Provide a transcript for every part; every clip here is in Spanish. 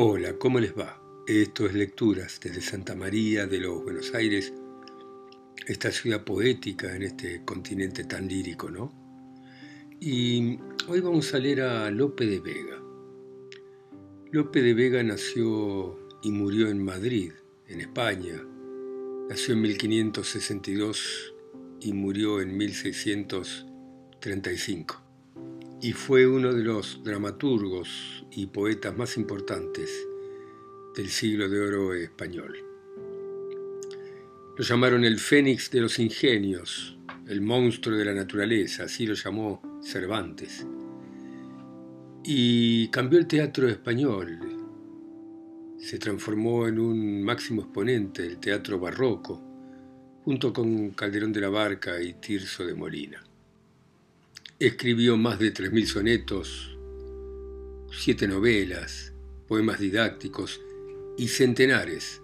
Hola, ¿cómo les va? Esto es Lecturas desde Santa María de los Buenos Aires, esta ciudad poética en este continente tan lírico, ¿no? Y hoy vamos a leer a Lope de Vega. Lope de Vega nació y murió en Madrid, en España. Nació en 1562 y murió en 1635 y fue uno de los dramaturgos y poetas más importantes del siglo de oro español. Lo llamaron el Fénix de los Ingenios, el monstruo de la naturaleza, así lo llamó Cervantes. Y cambió el teatro español, se transformó en un máximo exponente del teatro barroco, junto con Calderón de la Barca y Tirso de Molina. Escribió más de 3.000 sonetos, siete novelas, poemas didácticos y centenares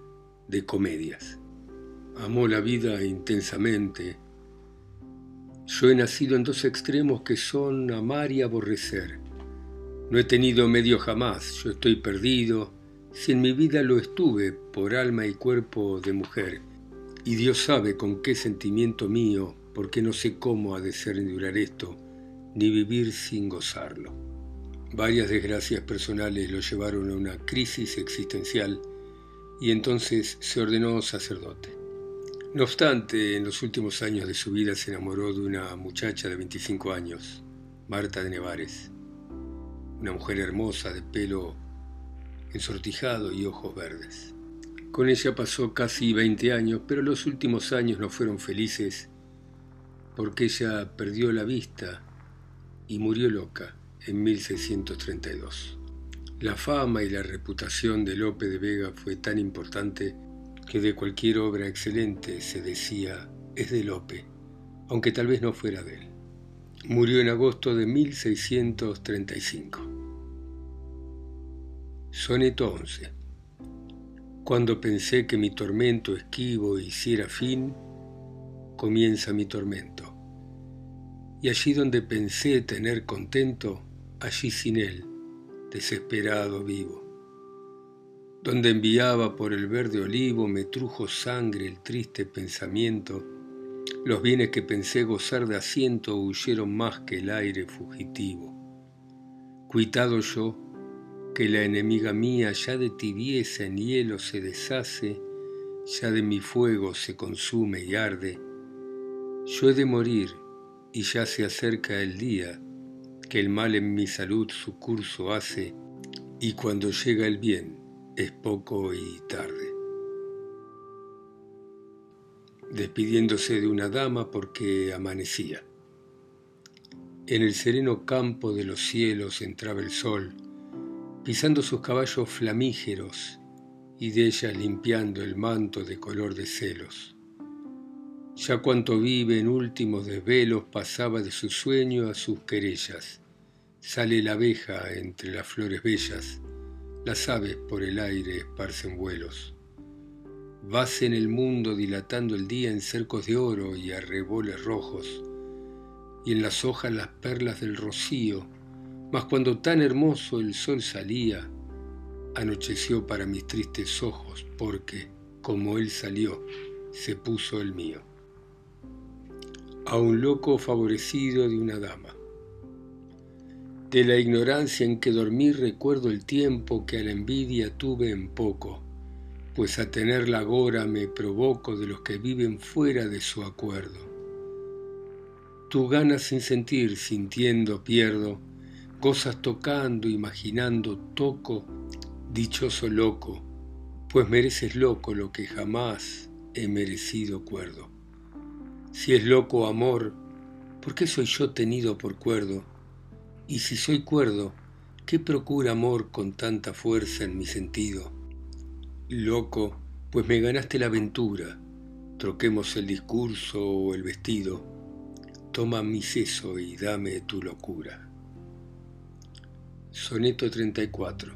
de comedias. Amó la vida intensamente. Yo he nacido en dos extremos que son amar y aborrecer. No he tenido medio jamás, yo estoy perdido, si en mi vida lo estuve por alma y cuerpo de mujer. Y Dios sabe con qué sentimiento mío, porque no sé cómo ha de ser durar esto, ni vivir sin gozarlo. Varias desgracias personales lo llevaron a una crisis existencial y entonces se ordenó sacerdote. No obstante, en los últimos años de su vida se enamoró de una muchacha de 25 años, Marta de Nevares, una mujer hermosa de pelo ensortijado y ojos verdes. Con ella pasó casi 20 años, pero los últimos años no fueron felices porque ella perdió la vista y murió loca en 1632. La fama y la reputación de Lope de Vega fue tan importante que de cualquier obra excelente se decía es de Lope, aunque tal vez no fuera de él. Murió en agosto de 1635. Soneto 11. Cuando pensé que mi tormento esquivo hiciera fin, comienza mi tormento y allí donde pensé tener contento, allí sin él, desesperado vivo. Donde enviaba por el verde olivo me trujo sangre el triste pensamiento, los bienes que pensé gozar de asiento huyeron más que el aire fugitivo. Cuitado yo, que la enemiga mía ya de tibieza en hielo se deshace, ya de mi fuego se consume y arde, yo he de morir y ya se acerca el día que el mal en mi salud su curso hace y cuando llega el bien es poco y tarde. Despidiéndose de una dama porque amanecía. En el sereno campo de los cielos entraba el sol, pisando sus caballos flamígeros y de ellas limpiando el manto de color de celos ya cuanto vive en últimos desvelos pasaba de su sueño a sus querellas. Sale la abeja entre las flores bellas, las aves por el aire esparcen vuelos. Vas en el mundo dilatando el día en cercos de oro y arreboles rojos, y en las hojas las perlas del rocío, mas cuando tan hermoso el sol salía, anocheció para mis tristes ojos, porque, como él salió, se puso el mío a un loco favorecido de una dama. De la ignorancia en que dormí recuerdo el tiempo que a la envidia tuve en poco, pues a tener la gora me provoco de los que viven fuera de su acuerdo. Tú ganas sin sentir, sintiendo pierdo, gozas tocando, imaginando toco, dichoso loco, pues mereces loco lo que jamás he merecido cuerdo. Si es loco amor, ¿por qué soy yo tenido por cuerdo? Y si soy cuerdo, ¿qué procura amor con tanta fuerza en mi sentido? Loco, pues me ganaste la aventura, troquemos el discurso o el vestido, toma mi seso y dame tu locura. Soneto 34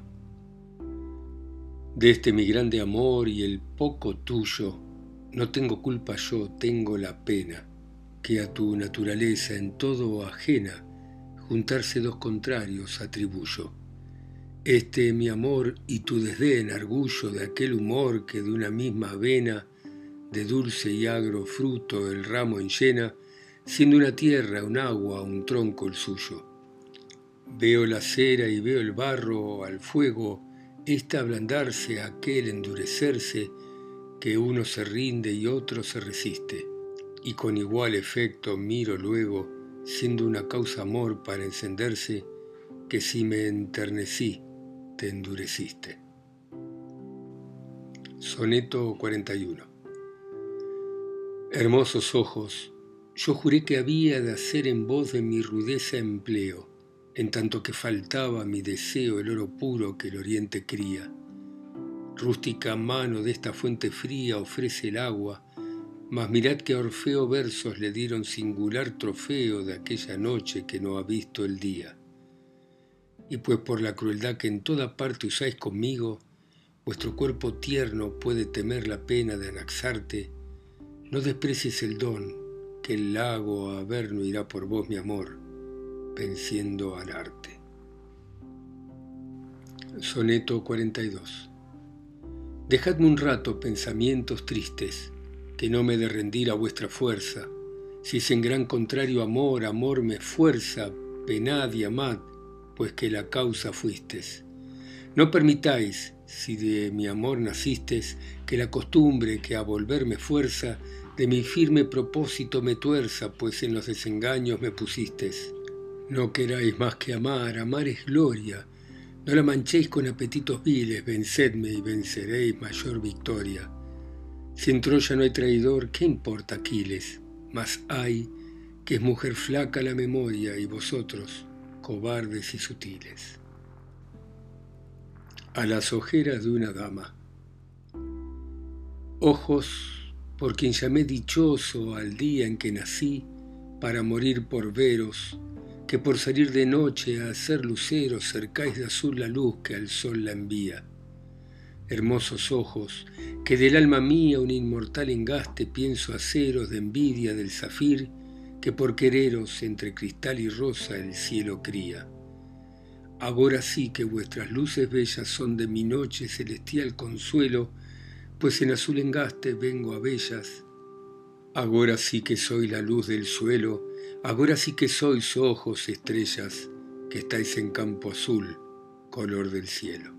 De este mi grande amor y el poco tuyo, no tengo culpa yo, tengo la pena, que a tu naturaleza en todo ajena, juntarse dos contrarios atribuyo. Este mi amor y tu desdén, argullo de aquel humor que de una misma avena, de dulce y agro fruto el ramo enllena, siendo una tierra, un agua, un tronco el suyo. Veo la cera y veo el barro al fuego, esta ablandarse, aquel endurecerse, que uno se rinde y otro se resiste, y con igual efecto miro luego, siendo una causa amor para encenderse, que si me enternecí, te endureciste. Soneto 41 Hermosos ojos, yo juré que había de hacer en voz de mi rudeza empleo, en tanto que faltaba mi deseo el oro puro que el oriente cría. Rústica mano de esta fuente fría ofrece el agua, mas mirad que a Orfeo versos le dieron singular trofeo de aquella noche que no ha visto el día. Y pues por la crueldad que en toda parte usáis conmigo, vuestro cuerpo tierno puede temer la pena de anaxarte, no desprecies el don, que el lago a ver no irá por vos mi amor, venciendo al arte. Soneto 42 Dejadme un rato pensamientos tristes, que no me de rendir a vuestra fuerza, si es en gran contrario amor, amor me fuerza, penad y amad, pues que la causa fuistes. No permitáis, si de mi amor nacistes, que la costumbre que a volverme fuerza, de mi firme propósito me tuerza, pues en los desengaños me pusistes. No queráis más que amar, amar es gloria. No la manchéis con apetitos viles, vencedme y venceréis mayor victoria. Si en Troya no hay traidor, ¿qué importa Aquiles? Mas hay que es mujer flaca la memoria y vosotros, cobardes y sutiles. A las ojeras de una dama. Ojos por quien llamé dichoso al día en que nací, para morir por veros, que por salir de noche a hacer lucero cercáis de azul la luz que al sol la envía. Hermosos ojos, que del alma mía un inmortal engaste pienso aceros de envidia del zafir, que por quereros entre cristal y rosa el cielo cría. Ahora sí que vuestras luces bellas son de mi noche celestial consuelo, pues en azul engaste vengo a bellas. Ahora sí que soy la luz del suelo, ahora sí que sois ojos estrellas, que estáis en campo azul, color del cielo.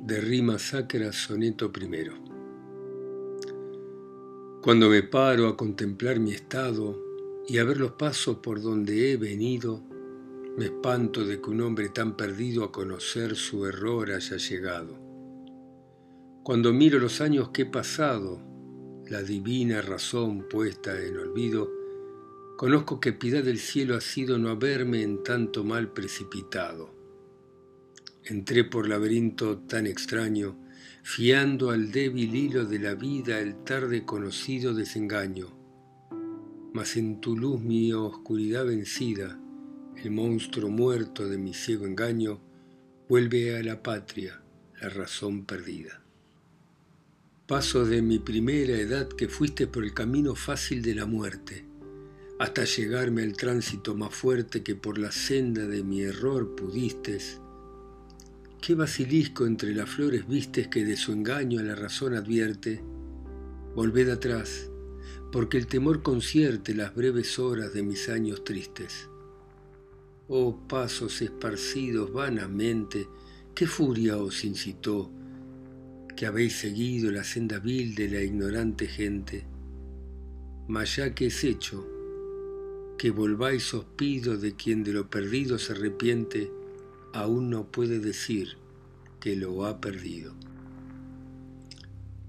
De rima sacra, soneto primero. Cuando me paro a contemplar mi estado y a ver los pasos por donde he venido, me espanto de que un hombre tan perdido a conocer su error haya llegado. Cuando miro los años que he pasado, la divina razón puesta en olvido, conozco que piedad del cielo ha sido no haberme en tanto mal precipitado. Entré por laberinto tan extraño fiando al débil hilo de la vida el tarde conocido desengaño. Mas en tu luz mi oscuridad vencida, el monstruo muerto de mi ciego engaño, vuelve a la patria la razón perdida. Paso de mi primera edad que fuiste por el camino fácil de la muerte, hasta llegarme al tránsito más fuerte que por la senda de mi error pudiste ¿Qué basilisco entre las flores vistes que de su engaño a la razón advierte? Volved atrás, porque el temor concierte las breves horas de mis años tristes. Oh pasos esparcidos vanamente, qué furia os incitó, que habéis seguido la senda vil de la ignorante gente. Mas ya que es hecho, que volváis os pido de quien de lo perdido se arrepiente, aún no puede decir que lo ha perdido.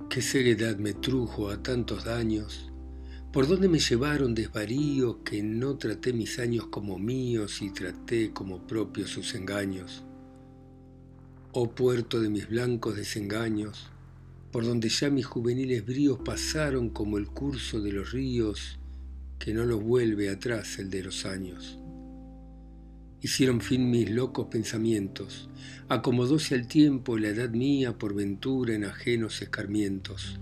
¿Qué ceguedad me trujo a tantos daños? ¿Por dónde me llevaron desvaríos que no traté mis años como míos y traté como propios sus engaños? Oh puerto de mis blancos desengaños, por donde ya mis juveniles bríos pasaron como el curso de los ríos que no los vuelve atrás el de los años. Hicieron fin mis locos pensamientos, acomodóse al tiempo la edad mía por ventura en ajenos escarmientos.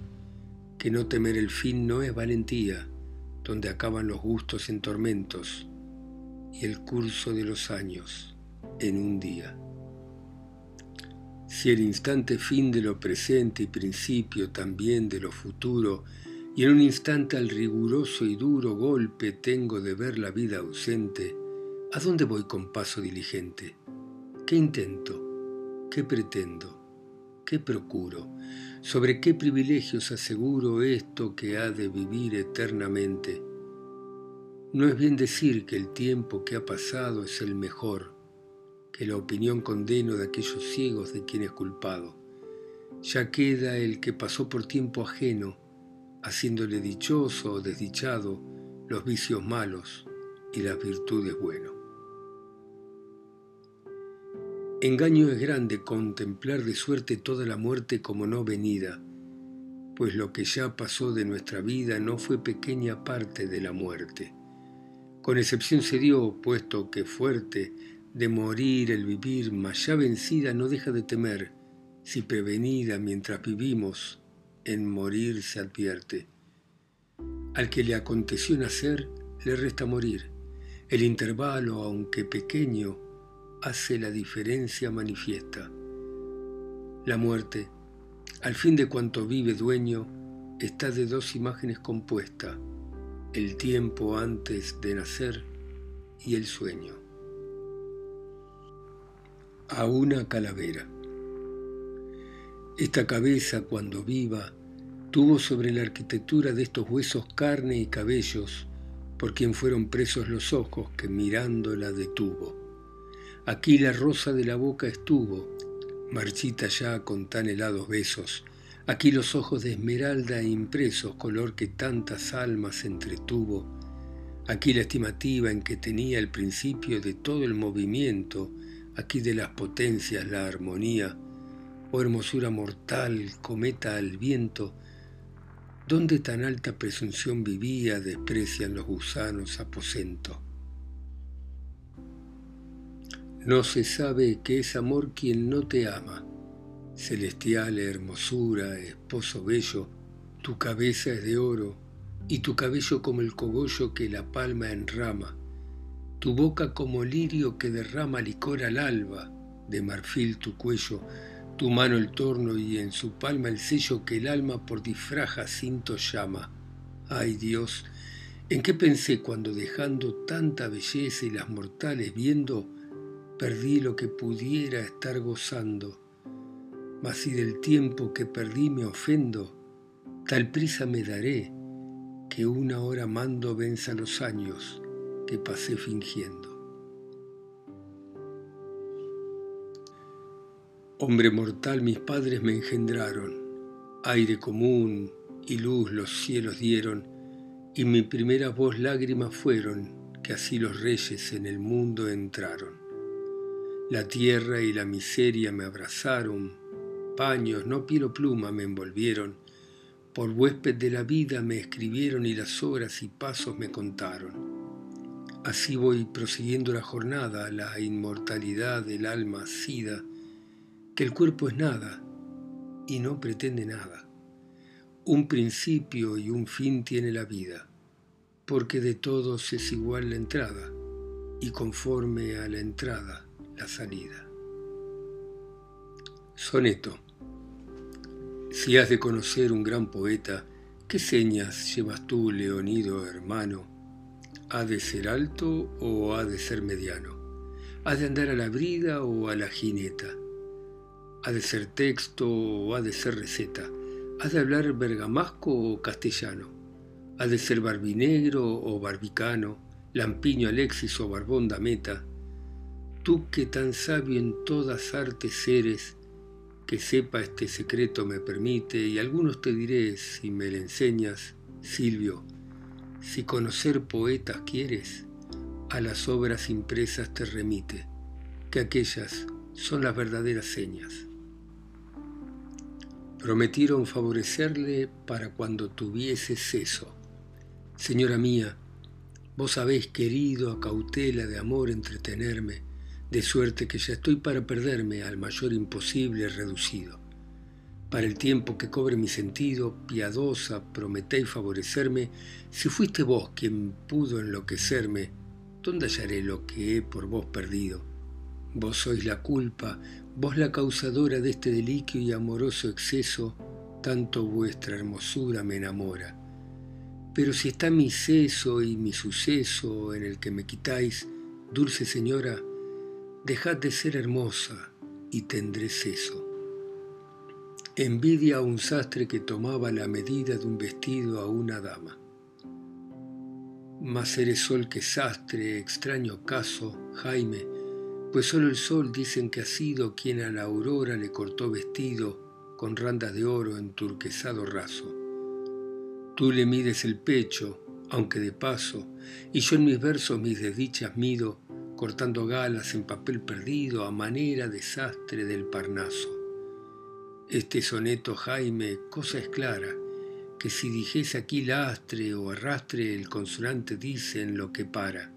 Que no temer el fin no es valentía, donde acaban los gustos en tormentos y el curso de los años en un día. Si el instante fin de lo presente y principio también de lo futuro, y en un instante al riguroso y duro golpe tengo de ver la vida ausente, ¿a dónde voy con paso diligente? ¿Qué intento? ¿Qué pretendo? ¿Qué procuro? ¿Sobre qué privilegios aseguro esto que ha de vivir eternamente? No es bien decir que el tiempo que ha pasado es el mejor, que la opinión condeno de aquellos ciegos de quien es culpado. Ya queda el que pasó por tiempo ajeno, haciéndole dichoso o desdichado los vicios malos y las virtudes buenos. Engaño es grande contemplar de suerte toda la muerte como no venida, pues lo que ya pasó de nuestra vida no fue pequeña parte de la muerte. Con excepción se dio, puesto que fuerte de morir el vivir, mas ya vencida no deja de temer, si prevenida mientras vivimos, en morir se advierte. Al que le aconteció nacer, le resta morir. El intervalo, aunque pequeño, hace la diferencia manifiesta. La muerte, al fin de cuanto vive dueño, está de dos imágenes compuesta el tiempo antes de nacer y el sueño. A una calavera. Esta cabeza, cuando viva, tuvo sobre la arquitectura de estos huesos carne y cabellos, por quien fueron presos los ojos que mirándola detuvo. Aquí la rosa de la boca estuvo, marchita ya con tan helados besos, Aquí los ojos de esmeralda impresos, color que tantas almas entretuvo. Aquí la estimativa en que tenía el principio de todo el movimiento, aquí de las potencias la armonía. Oh hermosura mortal, cometa al viento, ¿dónde tan alta presunción vivía desprecian los gusanos aposento? No se sabe que es amor quien no te ama celestial hermosura, esposo bello, tu cabeza es de oro y tu cabello como el cogollo que la palma enrama, tu boca como lirio que derrama licor al alba, de marfil tu cuello, tu mano el torno y en su palma el sello que el alma por disfraz cinto llama. Ay Dios, ¿en qué pensé cuando dejando tanta belleza y las mortales viendo, perdí lo que pudiera estar gozando? mas si del tiempo que perdí me ofendo, tal prisa me daré que una hora mando venza los años pasé fingiendo. Hombre mortal mis padres me engendraron, aire común y luz los cielos dieron, y mi primera voz lágrimas fueron, que así los reyes en el mundo entraron. La tierra y la miseria me abrazaron, paños, no piel pluma me envolvieron, por huésped de la vida me escribieron y las horas y pasos me contaron. Así voy prosiguiendo la jornada, la inmortalidad del alma sida, que el cuerpo es nada y no pretende nada. Un principio y un fin tiene la vida, porque de todos es igual la entrada y conforme a la entrada la salida. Soneto. Si has de conocer un gran poeta, ¿qué señas llevas tú, Leonido hermano? ¿Ha de ser alto o ha de ser mediano? ¿Ha de andar a la brida o a la jineta? ¿Ha de ser texto o ha de ser receta? ¿Ha de hablar bergamasco o castellano? ¿Ha de ser barbinegro o barbicano? ¿Lampiño Alexis o barbón Dameta? Tú que tan sabio en todas artes eres, que sepa este secreto me permite, y algunos te diré, si me le enseñas, Silvio, si conocer poetas quieres, a las obras impresas te remite, que aquellas son las verdaderas señas. Prometieron favorecerle para cuando tuviese seso. Señora mía, vos habéis querido a cautela de amor entretenerme, de suerte que ya estoy para perderme al mayor imposible reducido. Para el tiempo que cobre mi sentido, piadosa, prometéis favorecerme, si fuiste vos quien pudo enloquecerme, ¿dónde hallaré lo que he por vos perdido? Vos sois la culpa, vos la causadora de este deliquio y amoroso exceso, tanto vuestra hermosura me enamora. Pero si está mi seso y mi suceso en el que me quitáis, dulce señora, dejad de ser hermosa y tendré seso. Envidia a un sastre que tomaba la medida de un vestido a una dama. Mas eres sol que sastre, extraño caso, Jaime, pues solo el sol dicen que ha sido quien a la aurora le cortó vestido con randas de oro en turquesado raso. Tú le mides el pecho, aunque de paso, y yo en mis versos mis desdichas mido, cortando galas en papel perdido a manera de sastre del Parnaso. Este soneto, Jaime, cosa es clara, que si dijese aquí lastre o arrastre, el consonante dice en lo que para.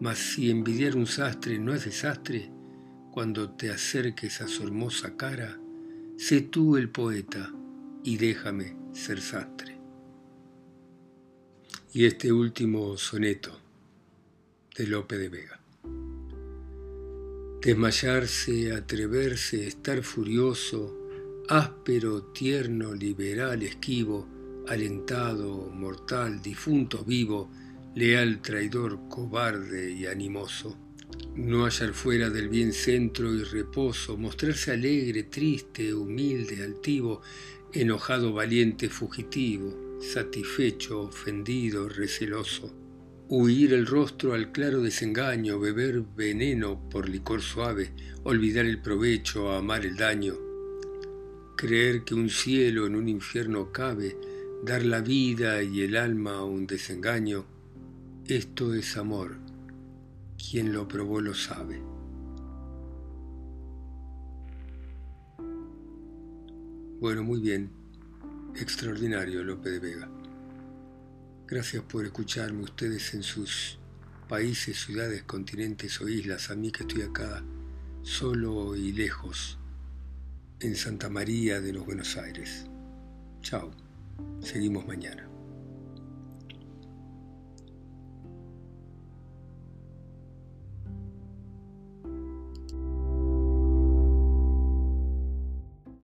Mas si envidiar un sastre no es desastre, cuando te acerques a su hermosa cara, sé tú el poeta y déjame ser sastre. Y este último soneto de Lope de Vega. Desmayarse, atreverse, estar furioso, áspero, tierno, liberal, esquivo, alentado, mortal, difunto, vivo, leal, traidor, cobarde y animoso. No hallar fuera del bien centro y reposo, mostrarse alegre, triste, humilde, altivo, enojado, valiente, fugitivo, satisfecho, ofendido, receloso. Huir el rostro al claro desengaño, beber veneno por licor suave, olvidar el provecho, amar el daño. Creer que un cielo en un infierno cabe, dar la vida y el alma a un desengaño, esto es amor, quien lo probó lo sabe. Bueno, muy bien, extraordinario Lope de Vega. Gracias por escucharme ustedes en sus países, ciudades, continentes o islas, a mí que estoy acá solo y lejos, en Santa María de los Buenos Aires. Chao, seguimos mañana.